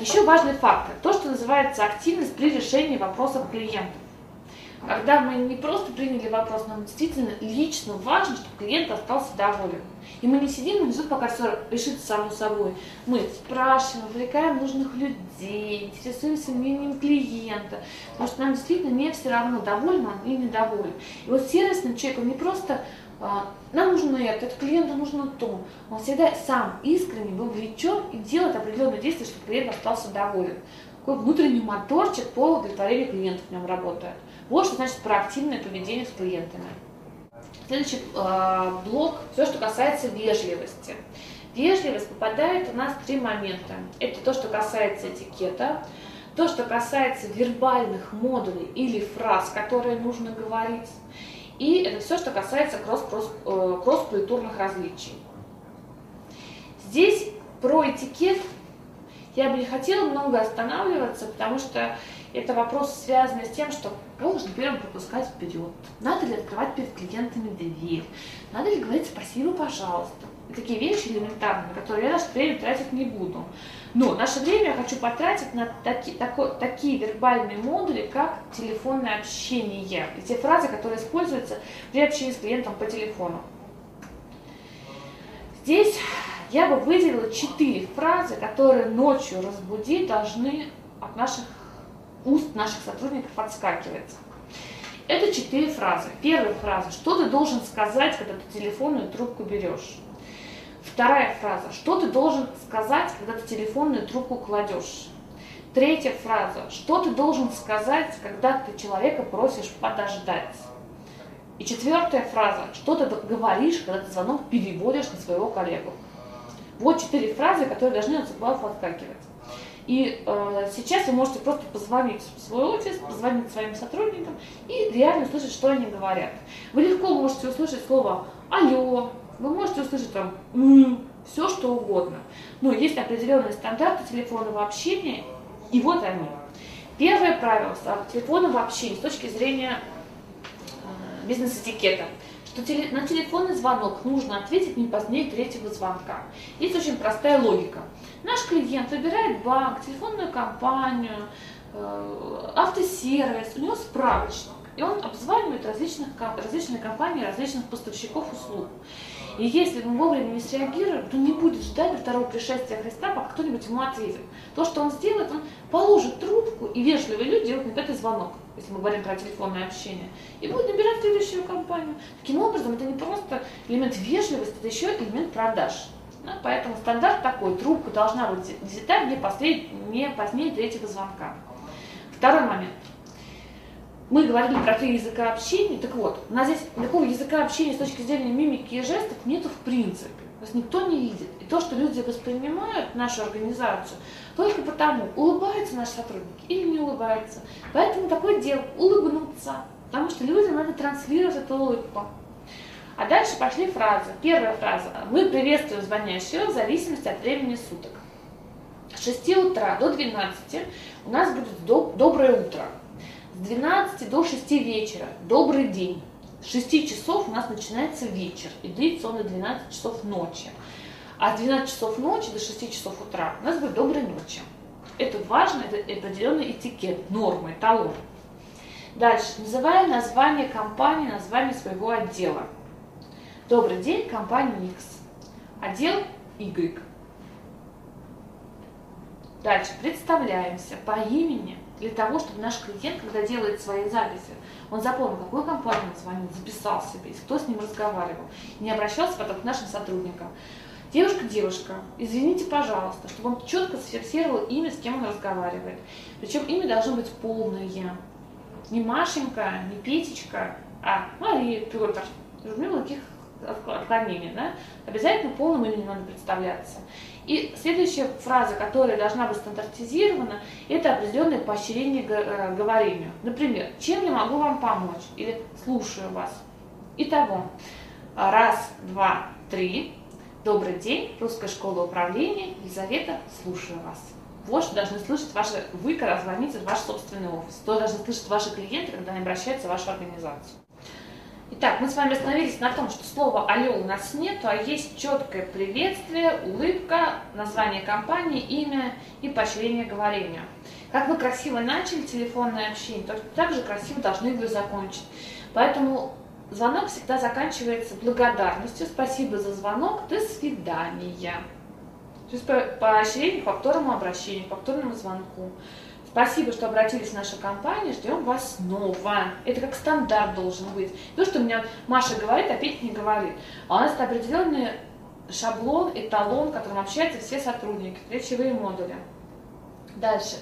Еще важный фактор. То, что называется активность при решении вопросов клиентов. Когда мы не просто приняли вопрос, нам действительно лично важно, чтобы клиент остался доволен. И мы не сидим ждем, пока все решится само собой. Мы спрашиваем, вовлекаем нужных людей, интересуемся мнением клиента, потому что нам действительно не все равно, доволен он или недоволен. И вот сервисным человеком не просто нам нужно это, это клиенту нужно то. Он всегда сам искренне был влечен и делает определенные действия, чтобы клиент остался доволен. Такой внутренний моторчик по удовлетворению клиентов в нем работает. Вот что значит проактивное поведение с клиентами. Следующий э, блок, все, что касается вежливости. Вежливость попадает у нас в три момента. Это то, что касается этикета, то, что касается вербальных модулей или фраз, которые нужно говорить, и это все, что касается э, кросс-культурных различий. Здесь про этикет я бы не хотела много останавливаться, потому что это вопрос, связанный с тем, что должен первым пропускать вперед. Надо ли открывать перед клиентами дверь? Надо ли говорить спасибо, пожалуйста? Такие вещи элементарные, которые я наше время тратить не буду. Но наше время я хочу потратить на таки, тако, такие вербальные модули, как телефонное общение. И те фразы, которые используются при общении с клиентом по телефону. Здесь я бы выделила четыре фразы, которые ночью разбудить должны от наших уст наших сотрудников отскакивать. Это четыре фразы. Первая фраза. Что ты должен сказать, когда ты телефонную трубку берешь? Вторая фраза. Что ты должен сказать, когда ты телефонную трубку кладешь? Третья фраза. Что ты должен сказать, когда ты человека просишь подождать? И четвертая фраза. Что ты говоришь, когда ты звонок переводишь на своего коллегу? Вот четыре фразы, которые должны от вас отскакивать. И э, сейчас вы можете просто позвонить в свой офис, позвонить своим сотрудникам и реально услышать, что они говорят. Вы легко можете услышать слово «алло», вы можете услышать там «м», все что угодно. Но есть определенные стандарты телефонного общения, и вот они. Первое правило телефонного общения с точки зрения э, бизнес-этикета – что на телефонный звонок нужно ответить не позднее третьего звонка. Есть очень простая логика. Наш клиент выбирает банк, телефонную компанию, э, автосервис, у него справочник. И он обзванивает различных, различные компании, различных поставщиков услуг. И если мы вовремя не среагируем, то не будет ждать до второго пришествия Христа, пока кто-нибудь ему ответит. То, что он сделает, он положит трубку, и вежливые люди делают на пятый звонок, если мы говорим про телефонное общение, и будет набирать следующую компанию. Таким образом, это не просто элемент вежливости, это еще элемент продаж. Да, поэтому стандарт такой, трубка должна быть взята не, послед... не позднее третьего звонка. Второй момент. Мы говорили про три языка общения, так вот, у нас здесь такого языка общения с точки зрения мимики и жестов нету в принципе. Нас никто не видит. И то, что люди воспринимают нашу организацию, только потому, улыбаются наши сотрудники или не улыбаются. Поэтому такое дело улыбнуться, потому что людям надо транслировать эту улыбку. А дальше пошли фразы. Первая фраза. Мы приветствуем звонящего в зависимости от времени суток. С 6 утра до 12 у нас будет доброе утро. С 12 до 6 вечера добрый день. С 6 часов у нас начинается вечер и длится он до 12 часов ночи. А с 12 часов ночи до 6 часов утра у нас будет доброй ночи. Это важно, это определенный этикет, нормы, эталон. Дальше. Называем название компании, название своего отдела. Добрый день, компания X. Отдел Y. Дальше. Представляемся по имени для того, чтобы наш клиент, когда делает свои записи, он запомнил, какую компанию он звонил, записал себе, кто с ним разговаривал, не обращался потом к нашим сотрудникам. Девушка, девушка, извините, пожалуйста, чтобы он четко зафиксировал имя, с кем он разговаривает. Причем имя должно быть полное. Не Машенька, не Петечка, а Мария, Петр. Было никаких отклонений. Да? Обязательно полным именем надо представляться. И следующая фраза, которая должна быть стандартизирована, это определенное поощрение э, говорению. Например, чем я могу вам помочь? Или слушаю вас. Итого, раз, два, три. Добрый день, Русская школа управления, Елизавета, слушаю вас. Вот что должны слышать ваши, вы, когда звоните в ваш собственный офис. То должны слышать ваши клиенты, когда они обращаются в вашу организацию. Итак, мы с вами остановились на том, что слова «алло» у нас нет, а есть четкое приветствие, улыбка, название компании, имя и поощрение говорению. Как вы красиво начали телефонное общение, то так же красиво должны его закончить. Поэтому звонок всегда заканчивается благодарностью. Спасибо за звонок, до свидания. То есть поощрение к повторному обращению, повторному звонку. Спасибо, что обратились в нашу компанию, ждем вас снова. Это как стандарт должен быть. То, что мне Маша говорит, опять не говорит. А у нас это определенный шаблон, эталон, которым общаются все сотрудники, речевые модули. Дальше.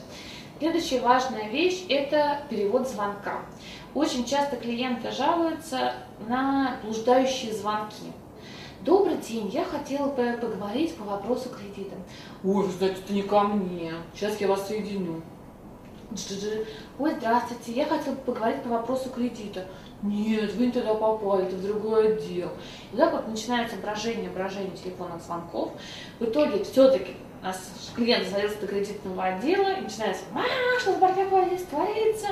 Следующая важная вещь – это перевод звонка. Очень часто клиенты жалуются на блуждающие звонки. Добрый день, я хотела бы поговорить по вопросу кредита. Ой, вы знаете, это не ко мне. Сейчас я вас соединю. Ой, здравствуйте, я хотела бы поговорить по вопросу кредита. Нет, вы не туда попали, это в другой отдел. И так вот начинается брожение, брожение телефонных звонков. В итоге все-таки нас клиент садится до кредитного отдела и начинается, а, что в Баркаполе творится?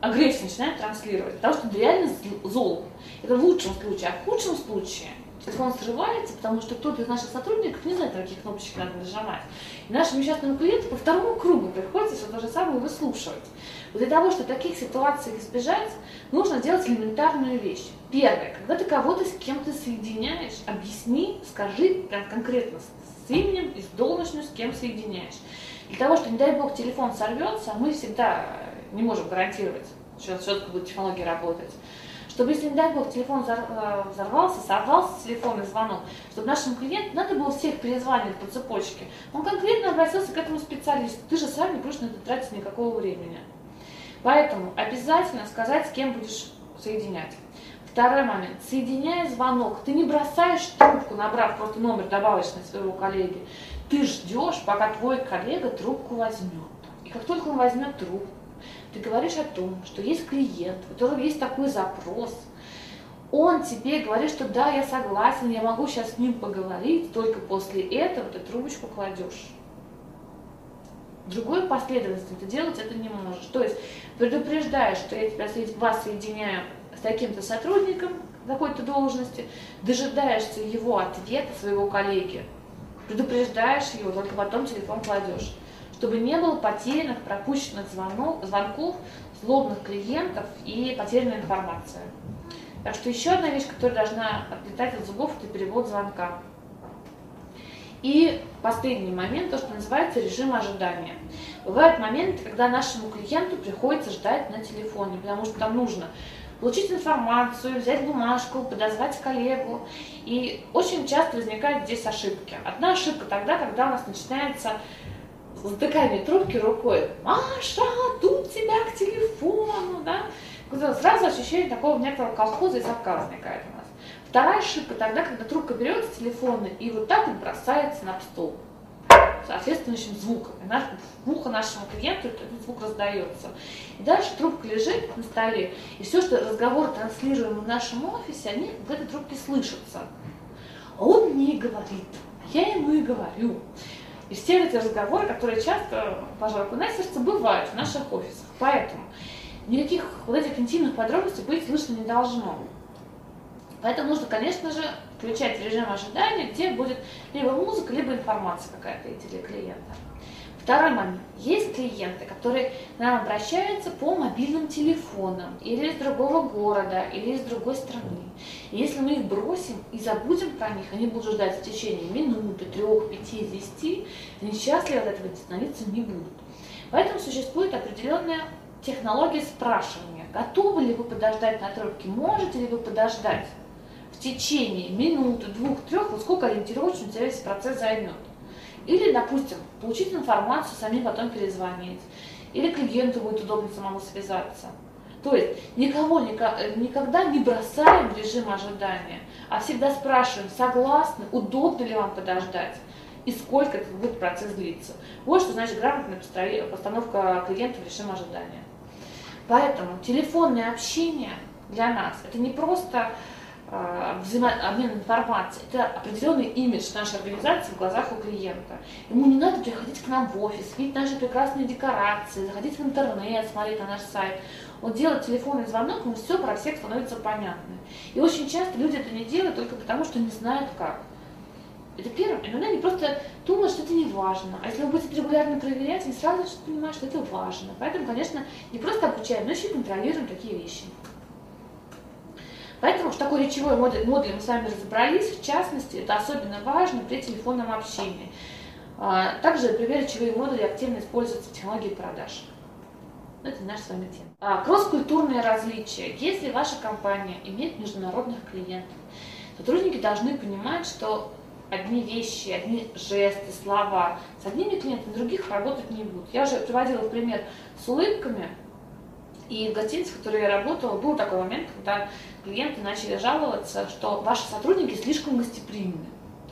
Агрессию начинает транслировать, потому что реально зол. Это в лучшем случае. А в худшем случае – телефон срывается, потому что кто-то из наших сотрудников не знает, какие кнопочки надо нажимать. И нашему несчастному клиенту по второму кругу приходится все то же самое выслушивать. Вот для того, чтобы таких ситуаций избежать, нужно делать элементарную вещь. Первое, когда ты кого-то с кем-то соединяешь, объясни, скажи конкретно с именем и с должностью, с кем соединяешь. Для того, чтобы, не дай бог, телефон сорвется, мы всегда не можем гарантировать, что четко будет технология работать чтобы, если, не дай бог, телефон э, взорвался, сорвался телефонный звонок, чтобы нашему клиенту надо было всех перезванивать по цепочке, он конкретно обратился к этому специалисту. Ты же сам не будешь на это тратить никакого времени. Поэтому обязательно сказать, с кем будешь соединять. Второй момент. Соединяя звонок, ты не бросаешь трубку, набрав просто номер добавочный своего коллеги. Ты ждешь, пока твой коллега трубку возьмет. И как только он возьмет трубку, ты говоришь о том, что есть клиент, у которого есть такой запрос, он тебе говорит, что да, я согласен, я могу сейчас с ним поговорить, только после этого ты трубочку кладешь. Другой последовательности ты делать это не можешь. То есть предупреждаешь, что я тебя, вас соединяю с таким-то сотрудником какой-то должности, дожидаешься его ответа, своего коллеги, предупреждаешь его, только потом телефон кладешь чтобы не было потерянных, пропущенных звонок, звонков, злобных клиентов и потерянной информации. Так что еще одна вещь, которая должна отлетать от зубов, это перевод звонка. И последний момент, то, что называется режим ожидания. Бывают моменты, когда нашему клиенту приходится ждать на телефоне, потому что там нужно получить информацию, взять бумажку, подозвать коллегу. И очень часто возникают здесь ошибки. Одна ошибка тогда, когда у нас начинается затыкание трубки рукой. Маша, тут тебя к телефону, да? Сразу ощущение такого некоторого колхоза и совка возникает у нас. Вторая ошибка тогда, когда трубка берется с телефона и вот так вот бросается на стол соответствующим звуком. И наш, в ухо нашему клиенту этот звук раздается. И дальше трубка лежит на столе, и все, что разговор транслируем в нашем офисе, они в этой трубке слышатся. А он мне говорит, а я ему и говорю. И все эти разговоры, которые часто, пожалуй, на сердце, бывают в наших офисах. Поэтому никаких вот этих интимных подробностей быть слышно не должно. Поэтому нужно, конечно же, включать режим ожидания, где будет либо музыка, либо информация какая-то для клиента. Второй момент. Есть клиенты, которые нам обращаются по мобильным телефонам, или из другого города, или из другой страны. И если мы их бросим и забудем про них, они будут ждать в течение минуты, трех, пяти, десяти, они счастливы от этого становиться не будут. Поэтому существует определенная технология спрашивания. Готовы ли вы подождать на трубке? Можете ли вы подождать в течение минуты, двух, трех, вот сколько ориентировочно у тебя весь процесс займет? Или, допустим, получить информацию, самим потом перезвонить. Или клиенту будет удобно самому связаться. То есть никого никогда не бросаем в режим ожидания, а всегда спрашиваем, согласны, удобно ли вам подождать и сколько этот будет процесс длиться. Вот что значит грамотная постановка клиента в режим ожидания. Поэтому телефонное общение для нас это не просто э, взаимообмен информацией, это определенный имидж нашей организации в глазах у клиента. Ему не надо приходить к нам в офис, видеть наши прекрасные декорации, заходить в интернет, смотреть на наш сайт. Он делает телефонный звонок, ему все про всех становится понятно. И очень часто люди это не делают только потому, что не знают как. Это первое. Иногда они просто думают, что это не важно. А если вы будете регулярно проверять, они сразу понимают, что это важно. Поэтому, конечно, не просто обучаем, но еще и контролируем такие вещи. Поэтому в такой речевой модуль, модуль мы с вами разобрались. В частности, это особенно важно при телефонном общении. А, также, например, речевые модули активно используются технологии продаж. Это наша с вами тема. А, кросс-культурные различия. Если ваша компания имеет международных клиентов, сотрудники должны понимать, что одни вещи, одни жесты, слова с одними клиентами, других работать не будут. Я уже приводила в пример с улыбками, и в гостинице, в которой я работала, был такой момент, когда клиенты начали жаловаться, что ваши сотрудники слишком гостеприимны.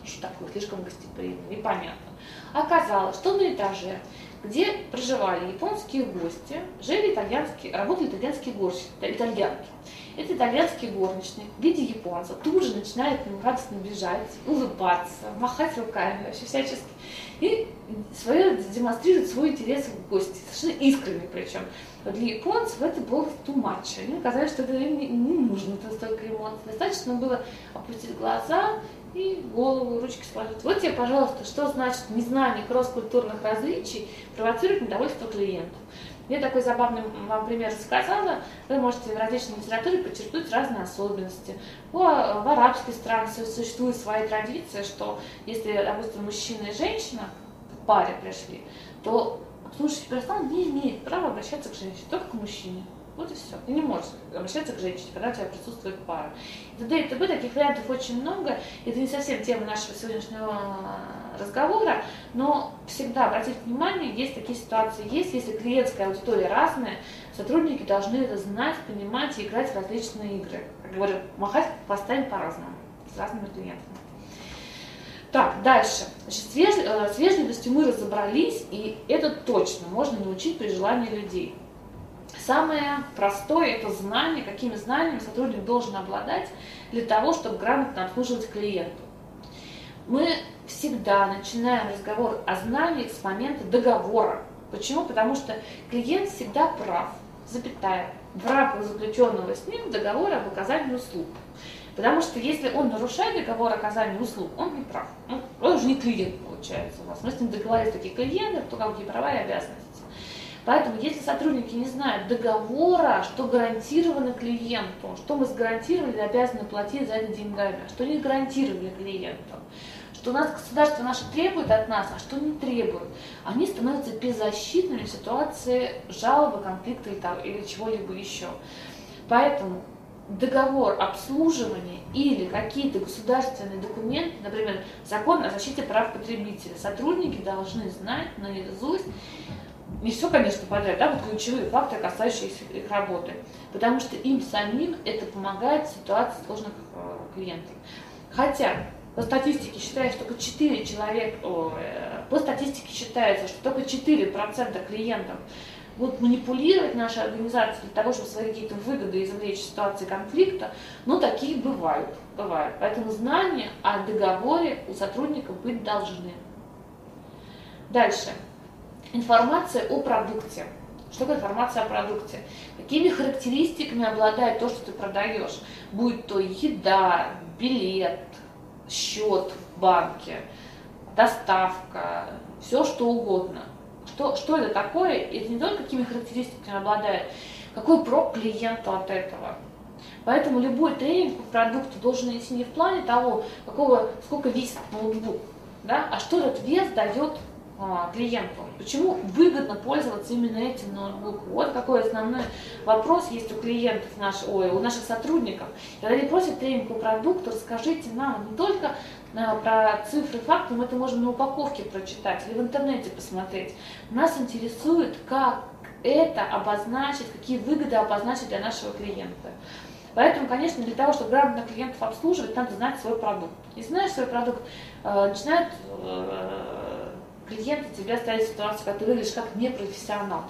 Что такое слишком гостеприимны? Непонятно. Оказалось, что на этаже, где проживали японские гости, жили итальянские, работали итальянские горщики, итальянки. Эти итальянские горничные в виде японцев тут же начинают к ним радостно бежать, улыбаться, махать руками, вообще всячески. И свое, демонстрируют свой интерес в гости, совершенно искренне причем. Для японцев это было too much. Они казалось, что это им не, не нужно это столько эмоций. Достаточно было опустить глаза и голову, ручки сложить. Вот тебе, пожалуйста, что значит незнание кросс-культурных различий провоцирует недовольство клиентов. Я такой забавный вам пример рассказала. Вы можете в различной литературе подчеркнуть разные особенности. В, в арабских странах существует своя традиция, что если, допустим, мужчина и женщина в паре пришли, то обслуживающий персонал не имеет права обращаться к женщине, только к мужчине. Вот и все. Не можешь обращаться к женщине, когда у тебя присутствует пара. И т.д. и т.п. Таких вариантов очень много. Это не совсем тема нашего сегодняшнего разговора, но всегда обратите внимание, есть такие ситуации, есть, если клиентская аудитория разная, сотрудники должны это знать, понимать и играть в различные игры. Как говорят, махать хвостами по-разному, с разными клиентами. Так, дальше. Значит. Э, с вежливостью мы разобрались, и это точно можно научить при желании людей. Самое простое – это знание, какими знаниями сотрудник должен обладать для того, чтобы грамотно обслуживать клиента. Мы всегда начинаем разговор о знаниях с момента договора. Почему? Потому что клиент всегда прав, запятая, в рамках заключенного с ним договора об оказании услуг. Потому что если он нарушает договор оказания услуг, он не прав. Он, он уже не клиент получается у вас. Мы с ним договорились такие клиенты, то какие права и обязанности. Поэтому, если сотрудники не знают договора, что гарантировано клиенту, что мы сгарантировали, обязаны платить за это деньгами, а что не гарантировали клиенту, что у нас государство наше требует от нас, а что не требует, они становятся беззащитными в ситуации жалобы, конфликта или чего-либо еще. Поэтому договор обслуживания или какие-то государственные документы, например, закон о защите прав потребителя, сотрудники должны знать наизусть, не все, конечно, подряд, да, вот ключевые факторы, касающиеся их работы, потому что им самим это помогает в ситуации сложных э, клиентов. Хотя по статистике считается, что только 4 человека, э, по статистике считается, что только 4% клиентов будут манипулировать нашей организацией для того, чтобы свои какие-то выгоды извлечь в ситуации конфликта, но такие бывают, бывают. Поэтому знания о договоре у сотрудников быть должны. Дальше. Информация о продукте. Что такое информация о продукте? Какими характеристиками обладает то, что ты продаешь? Будь то еда, билет, счет в банке, доставка, все что угодно. Что, что это такое? Это не только какими характеристиками обладает, какой прок клиенту от этого. Поэтому любой тренинг по продукту должен идти не в плане того, какого, сколько весит ноутбук, да, а что этот вес дает клиенту. Почему выгодно пользоваться именно этим ноутбуком? Вот какой основной вопрос есть у клиентов, наш, ой, у наших сотрудников. Когда они просят тренинг по продукту, расскажите нам не только а, про цифры, факты, мы это можем на упаковке прочитать или в интернете посмотреть. Нас интересует, как это обозначить, какие выгоды обозначить для нашего клиента. Поэтому, конечно, для того, чтобы грамотно клиентов обслуживать, надо знать свой продукт. Если знаешь свой продукт, э, начинает э, клиенты тебя ставят в ситуацию, когда ты выглядишь как непрофессионал.